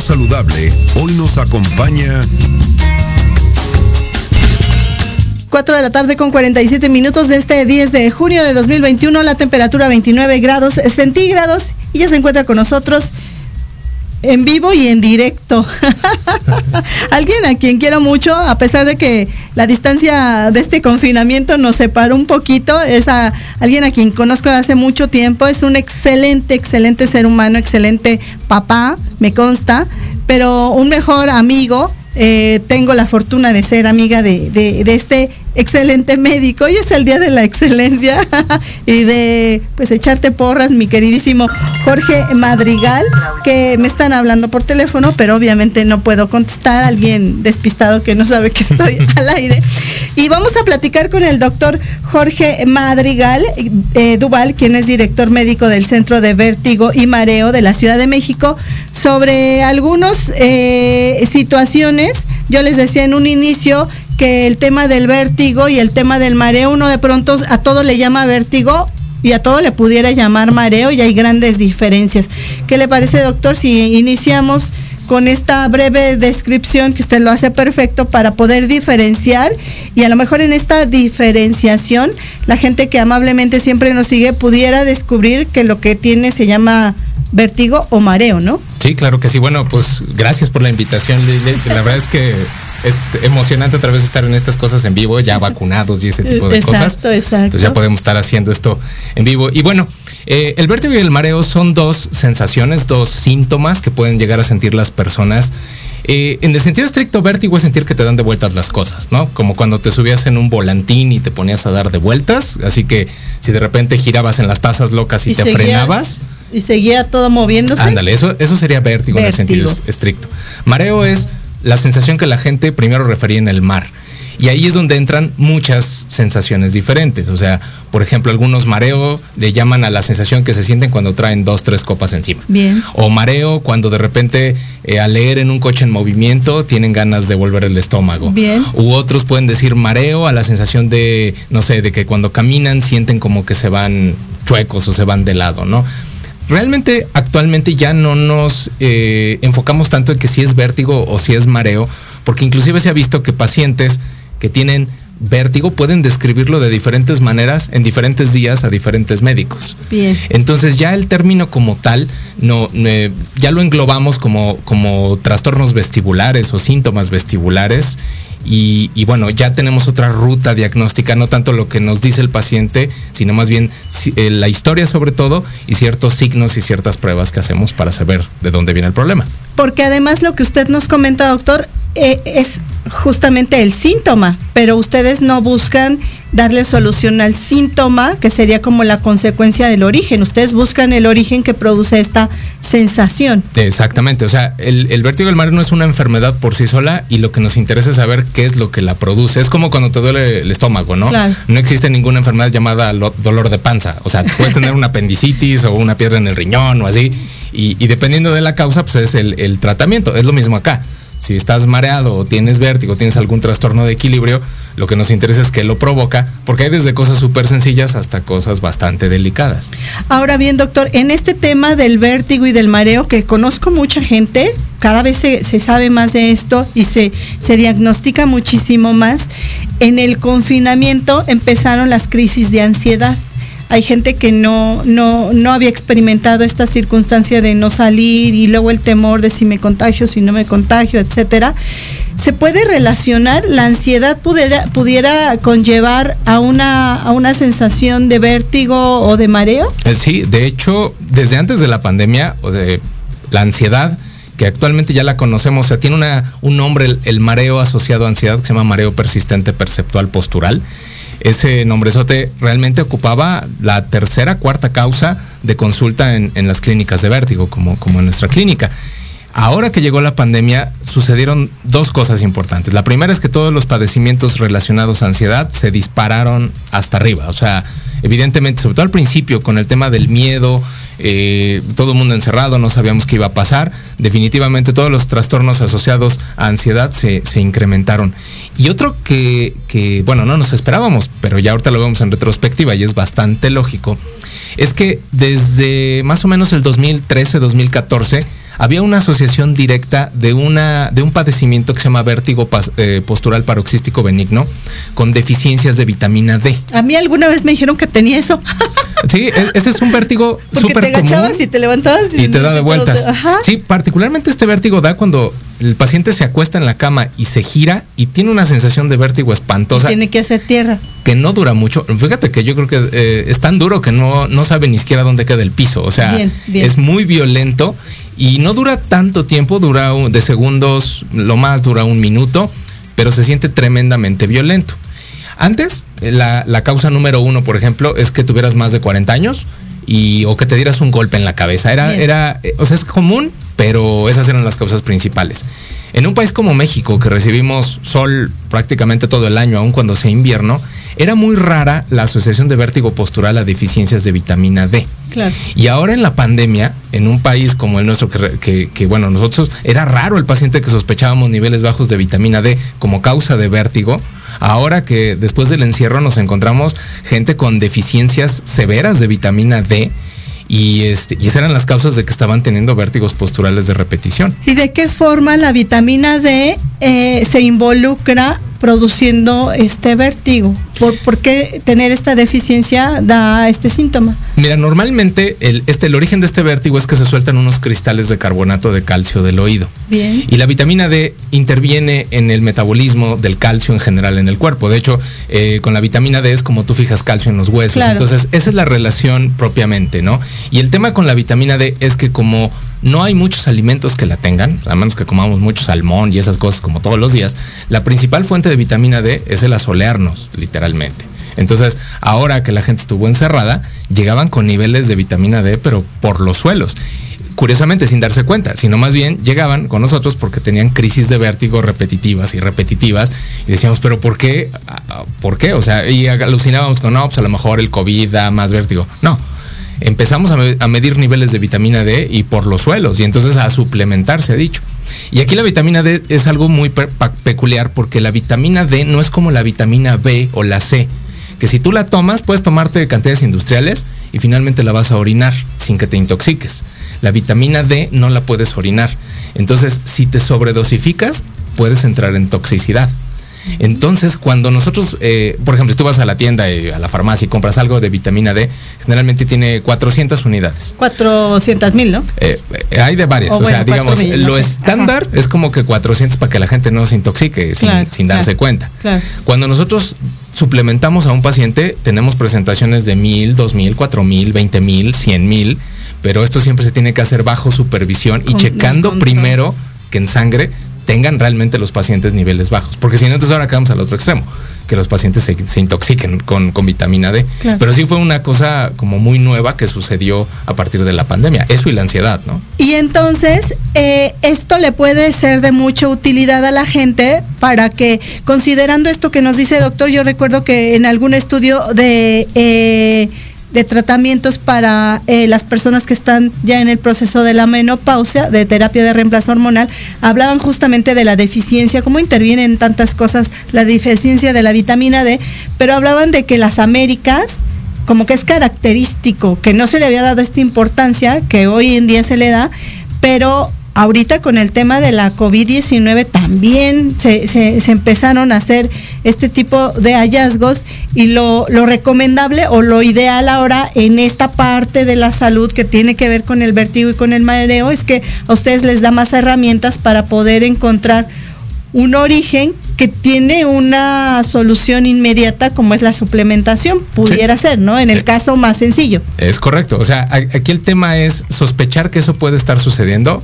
Saludable hoy nos acompaña 4 de la tarde con 47 minutos de este 10 de junio de 2021, la temperatura 29 grados centígrados y ya se encuentra con nosotros en vivo y en directo. Alguien a quien quiero mucho, a pesar de que la distancia de este confinamiento nos separó un poquito, es a alguien a quien conozco hace mucho tiempo, es un excelente, excelente ser humano, excelente papá, me consta, pero un mejor amigo. Eh, tengo la fortuna de ser amiga de, de, de este excelente médico. Hoy es el día de la excelencia y de pues echarte porras, mi queridísimo Jorge Madrigal, que me están hablando por teléfono, pero obviamente no puedo contestar. Alguien despistado que no sabe que estoy al aire. Y vamos a platicar con el doctor Jorge Madrigal eh, Duval, quien es director médico del Centro de Vértigo y Mareo de la Ciudad de México, sobre algunas eh, situaciones. Yo les decía en un inicio que el tema del vértigo y el tema del mareo, uno de pronto a todo le llama vértigo y a todo le pudiera llamar mareo y hay grandes diferencias. ¿Qué le parece, doctor, si iniciamos con esta breve descripción que usted lo hace perfecto para poder diferenciar y a lo mejor en esta diferenciación la gente que amablemente siempre nos sigue pudiera descubrir que lo que tiene se llama vértigo o mareo, ¿no? Sí, claro que sí. Bueno, pues gracias por la invitación. La verdad es que es emocionante otra vez estar en estas cosas en vivo, ya vacunados y ese tipo de exacto, cosas. Exacto, Entonces ya podemos estar haciendo esto en vivo. Y bueno, eh, el vértigo y el mareo son dos sensaciones, dos síntomas que pueden llegar a sentir las personas. Eh, en el sentido estricto, vértigo es sentir que te dan de vueltas las cosas, ¿no? Como cuando te subías en un volantín y te ponías a dar de vueltas. Así que si de repente girabas en las tazas locas y, Y te seguías- frenabas, Y seguía todo moviéndose. Ándale, eso, eso sería vértigo, en el Vértigo. sentido es- estricto. Mareo es la sensación que la gente primero refería en el mar. Y ahí es donde entran muchas sensaciones diferentes. O sea, por ejemplo, algunos mareo le llaman a la sensación que se sienten cuando traen dos, tres copas encima. Bien. O mareo cuando de repente eh, al leer en un coche en movimiento tienen ganas de volver el estómago. Bien. U otros pueden decir mareo a la sensación de, no sé, de que cuando caminan sienten como que se van chuecos o se van de lado, ¿no? Realmente actualmente ya no nos eh, enfocamos tanto en que si es vértigo o si es mareo, porque inclusive se ha visto que pacientes que tienen vértigo pueden describirlo de diferentes maneras en diferentes días a diferentes médicos. Bien. Entonces ya el término como tal no, eh, ya lo englobamos como, como trastornos vestibulares o síntomas vestibulares. Y, y bueno, ya tenemos otra ruta diagnóstica, no tanto lo que nos dice el paciente, sino más bien eh, la historia sobre todo y ciertos signos y ciertas pruebas que hacemos para saber de dónde viene el problema. Porque además lo que usted nos comenta, doctor, eh, es justamente el síntoma, pero ustedes no buscan darle solución al síntoma, que sería como la consecuencia del origen. Ustedes buscan el origen que produce esta sensación. Exactamente, o sea, el, el vértigo del mar no es una enfermedad por sí sola y lo que nos interesa es saber qué es lo que la produce. Es como cuando te duele el estómago, ¿no? Claro. No existe ninguna enfermedad llamada lo- dolor de panza. O sea, puedes tener una apendicitis o una piedra en el riñón o así. Y, y dependiendo de la causa, pues es el, el tratamiento. Es lo mismo acá. Si estás mareado o tienes vértigo, tienes algún trastorno de equilibrio, lo que nos interesa es qué lo provoca, porque hay desde cosas súper sencillas hasta cosas bastante delicadas. Ahora bien, doctor, en este tema del vértigo y del mareo, que conozco mucha gente, cada vez se, se sabe más de esto y se, se diagnostica muchísimo más, en el confinamiento empezaron las crisis de ansiedad. Hay gente que no, no, no había experimentado esta circunstancia de no salir y luego el temor de si me contagio, si no me contagio, etcétera. ¿Se puede relacionar? ¿La ansiedad pudiera, pudiera conllevar a una, a una sensación de vértigo o de mareo? Eh, Sí, de hecho, desde antes de la pandemia, o la ansiedad, que actualmente ya la conocemos, o sea, tiene una, un nombre, el, el mareo asociado a ansiedad, que se llama mareo persistente perceptual postural. Ese nombrezote realmente ocupaba la tercera, cuarta causa de consulta en, en las clínicas de vértigo, como, como en nuestra clínica. Ahora que llegó la pandemia, sucedieron dos cosas importantes. La primera es que todos los padecimientos relacionados a ansiedad se dispararon hasta arriba. O sea, evidentemente, sobre todo al principio, con el tema del miedo, eh, todo el mundo encerrado, no sabíamos qué iba a pasar. Definitivamente todos los trastornos asociados a ansiedad se, incrementaron. Y otro que, que, bueno, no nos esperábamos, pero ya ahorita lo vemos en retrospectiva y es bastante lógico, es que desde más o menos el 2013-2014 había una asociación directa de, una, de un padecimiento que se llama vértigo eh, postural paroxístico benigno con deficiencias de vitamina D. A mí alguna vez me dijeron que tenía eso. Sí, e- ese es un vértigo Porque súper te común. agachabas y te levantabas y te da de vueltas. Ajá. Sí, particularmente este vértigo da cuando el paciente se acuesta en la cama y se gira y tiene una sensación de vértigo Y espantosa tiene que hacer tierra. que no dura mucho. Fíjate que yo creo que eh, es tan duro que no, no sabe ni siquiera dónde queda el piso. O sea, Bien, bien. es muy violento y no dura tanto tiempo, dura un- de segundos, lo más dura un minuto, pero se siente tremendamente violento. Antes, eh, la, la causa número uno, por ejemplo, es que tuvieras más de 40 años y, o que te dieras un golpe en la cabeza. Era, Bien. era, eh, o sea, es común, pero esas eran las causas principales. En un país como México, que recibimos sol prácticamente todo el año, aun cuando sea invierno, era muy rara la asociación de vértigo postural a deficiencias de vitamina D. Claro. Y ahora en la pandemia, en un país como el nuestro, que, re- que- que, bueno, nosotros era raro el paciente que sospechábamos niveles bajos de vitamina D como causa de vértigo. Ahora que después del encierro nos encontramos gente con deficiencias severas de vitamina D y, este, y esas eran las causas de que estaban teniendo vértigos posturales de repetición. ¿Y de qué forma la vitamina D eh, se involucra produciendo este vértigo? ¿Por, por qué tener esta deficiencia da este síntoma? Mira, normalmente el, este, el origen de este vértigo es que se sueltan unos cristales de carbonato de calcio del oído. Bien. Y la vitamina D interviene en el metabolismo del calcio en general en el cuerpo. De hecho, eh, con la vitamina D es como tú fijas calcio en los huesos. Claro. Entonces, esa es la relación propiamente, ¿no? Y el tema con la vitamina D es que como no hay muchos alimentos que la tengan, a menos que comamos mucho salmón y esas cosas como todos los días, la principal fuente de vitamina D es el asolearnos, literalmente. Entonces, ahora que la gente estuvo encerrada, llegaban con niveles de vitamina D, pero por los suelos curiosamente sin darse cuenta, sino más bien llegaban con nosotros porque tenían crisis de vértigo repetitivas y repetitivas y decíamos, pero ¿por qué? Ah, ¿Por qué? O sea, y alucinábamos con, no, pues a lo mejor el COVID da más vértigo. No, empezamos a, me- a medir niveles de vitamina D y por los suelos y entonces a suplementar, se ha dicho. Y aquí la vitamina D es algo muy peculiar porque la vitamina D no es como la vitamina B o la C, que si tú la tomas puedes tomarte cantidades industriales y finalmente la vas a orinar sin que te intoxiques. La vitamina D no la puedes orinar. Entonces, si te sobredosificas, puedes entrar en toxicidad. Entonces, cuando nosotros, eh, por ejemplo, si tú vas a la tienda, y a la farmacia y compras algo de vitamina D, generalmente tiene 400 unidades. 400 mil, ¿no? Eh, eh, hay de varias, O o, bueno, sea, digamos, mil, no lo sé. estándar es como que 400 para que la gente no se intoxique sin, Claro, sin darse claro, cuenta. Claro. Cuando nosotros suplementamos a un paciente, tenemos presentaciones de mil, dos mil, cuatro mil, veinte mil, cien mil, pero esto siempre se tiene que hacer bajo supervisión y Con- checando primero que en sangre tengan realmente los pacientes niveles bajos, porque si no, entonces ahora quedamos al otro extremo, que los pacientes se, se intoxiquen con, con vitamina D. Claro. Pero sí fue una cosa como muy nueva que sucedió a partir de la pandemia, eso y la ansiedad, ¿no? Y entonces, eh, esto le puede ser de mucha utilidad a la gente para que, considerando esto que nos dice doctor, yo recuerdo que en algún estudio de, eh, de tratamientos para eh, las personas que están ya en el proceso de la menopausia, de terapia de reemplazo hormonal, hablaban justamente de la deficiencia, cómo intervienen tantas cosas, la deficiencia de la vitamina D, pero hablaban de que las Américas, como que es característico, que no se le había dado esta importancia que hoy en día se le da, pero ahorita con el tema de la COVID-19 también se, se- se empezaron a hacer este tipo de hallazgos y lo, lo recomendable o lo ideal ahora en esta parte de la salud que tiene que ver con el vértigo y con el mareo es que a ustedes les da más herramientas para poder encontrar un origen que tiene una solución inmediata como es la suplementación, pudiera ser, ¿no? En el caso más sencillo. Es correcto. O sea, aquí el tema es sospechar que eso puede estar sucediendo,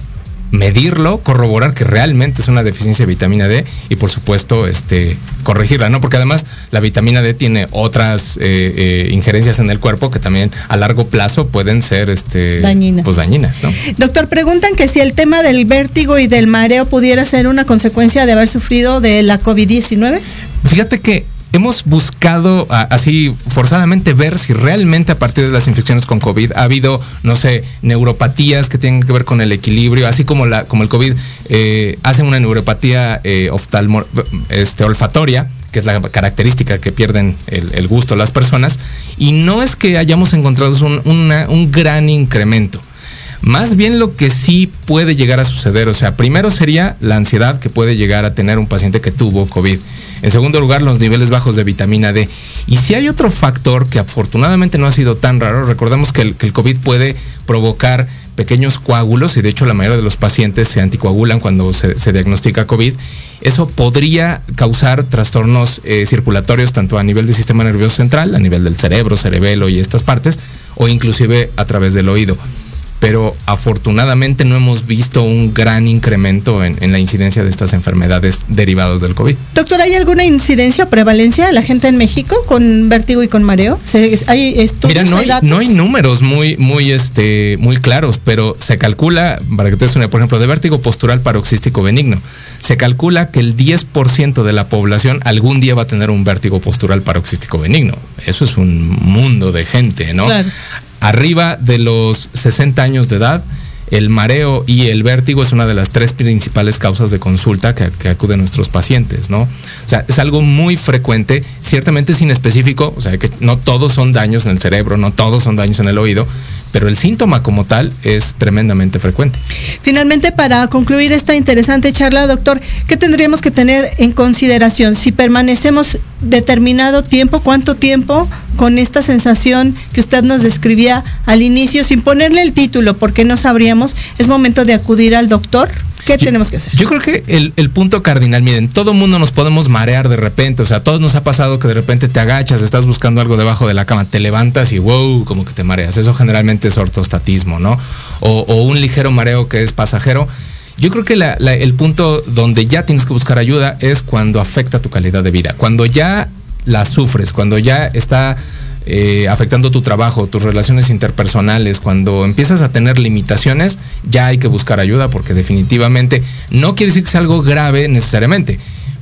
medirlo, corroborar que realmente es una deficiencia de vitamina D y por supuesto este corregirla, ¿no? Porque además la vitamina D tiene otras eh, eh, injerencias en el cuerpo que también a largo plazo pueden ser este Dañinas. pues dañinas, ¿no? Doctor, preguntan que si el tema del vértigo y del mareo pudiera ser una consecuencia de haber sufrido de la COVID-19. Fíjate que hemos buscado así forzadamente ver si realmente a partir de las infecciones con COVID ha habido, no sé, neuropatías que tienen que ver con el equilibrio, así como la como el COVID eh, hace una neuropatía eh, este, olfatoria que es la característica que pierden el, gusto las personas, y no es que hayamos encontrado un gran incremento. Más bien lo que sí puede llegar a suceder, o sea, primero sería la ansiedad que puede llegar a tener un paciente que tuvo COVID. En segundo lugar, los niveles bajos de vitamina D. Y si hay otro factor que afortunadamente no ha sido tan raro, recordemos que el, COVID puede provocar pequeños coágulos y de hecho la mayoría de los pacientes se anticoagulan cuando se, diagnostica COVID. Eso podría causar trastornos eh, circulatorios tanto a nivel del sistema nervioso central, a nivel del cerebro, cerebelo y estas partes, o inclusive a través del oído pero afortunadamente no hemos visto un gran incremento en, la incidencia de estas enfermedades derivadas del COVID. Doctor, ¿hay alguna incidencia o prevalencia de la gente en México con vértigo y con mareo? ¿Hay Mira, no hay, no hay, números muy, muy, este, muy claros, pero se calcula, para que te des una, por ejemplo, de vértigo postural paroxístico benigno, se calcula que el 10% de la población algún día va a tener un vértigo postural paroxístico benigno. Eso es un mundo de gente, ¿no? Claro arriba de los 60 años de edad, el mareo y el vértigo es una de las tres principales causas de consulta que, que, acuden nuestros pacientes, ¿no? O sea, es algo muy frecuente, ciertamente sin específico, o sea, que no todos son daños en el cerebro, no todos son daños en el oído, pero el síntoma como tal es tremendamente frecuente. Finalmente, para concluir esta interesante charla, doctor, ¿qué tendríamos que tener en consideración si permanecemos determinado tiempo, cuánto tiempo con esta sensación que usted nos describía al inicio, sin ponerle el título, porque no sabríamos, es momento de acudir al doctor? ¿Qué tenemos que hacer? Yo creo que el, punto cardinal, miren, todo mundo nos podemos marear de repente, o sea, a todos nos ha pasado que de repente te agachas, estás buscando algo debajo de la cama, te levantas y wow, como que te mareas. Eso generalmente es ortostatismo, ¿no? O, un ligero mareo que es pasajero. Yo creo que el punto donde ya tienes que buscar ayuda es cuando afecta tu calidad de vida, cuando ya la sufres, cuando ya está eh, afectando tu trabajo, tus relaciones interpersonales, cuando empiezas a tener limitaciones, ya hay que buscar ayuda porque definitivamente no quiere decir que sea algo grave necesariamente,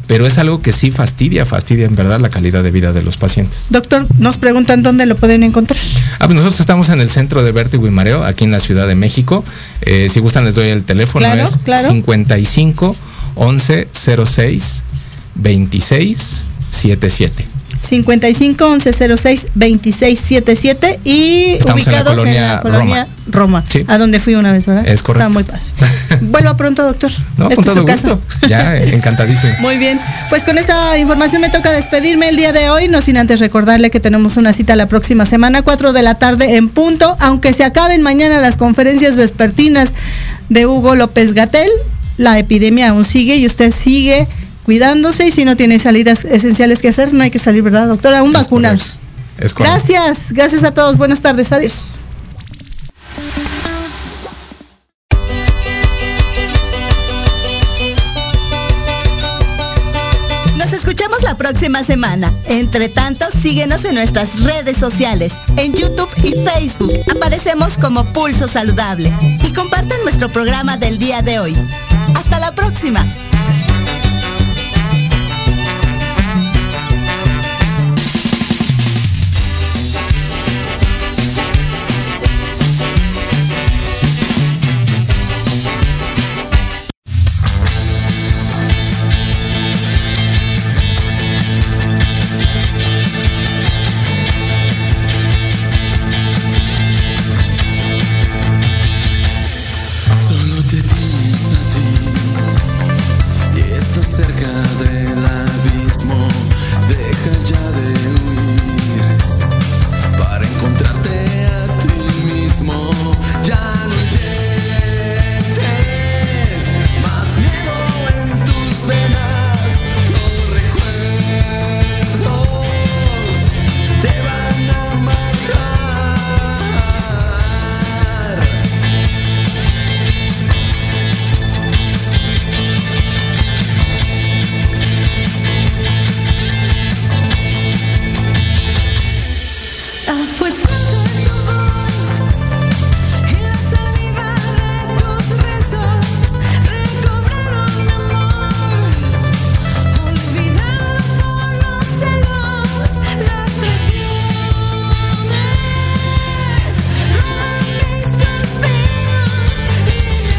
pero es algo que sí fastidia, fastidia en verdad la calidad de vida de los pacientes. Doctor, nos preguntan dónde lo pueden encontrar. Ah, pues nosotros estamos en el centro de vértigo y mareo, aquí en la Ciudad de México. Eh, si gustan les doy el teléfono, es 55 11 06 26 77. 55 11 06 26 77 y ubicados en la colonia, Roma, a donde fui una vez, ¿verdad? Es correcto. Está muy padre. Vuelva pronto, doctor. No, este con todo Ya, encantadísimo. muy bien. Pues con esta información me toca despedirme el día de hoy, no sin antes recordarle que tenemos una cita la próxima semana, 4 de la tarde en punto, aunque se acaben mañana las conferencias vespertinas de Hugo López Gatel, la epidemia aún sigue y usted sigue cuidándose y si no tiene salidas esenciales que hacer, no hay que salir, ¿verdad, doctora? Un vacunas. gracias, gracias a todos. Buenas tardes, adiós. Nos escuchamos la próxima semana. Entre tanto, síguenos en nuestras redes sociales, en YouTube y Facebook. Aparecemos como Pulso Saludable. Y compartan nuestro programa del día de hoy. Hasta la próxima.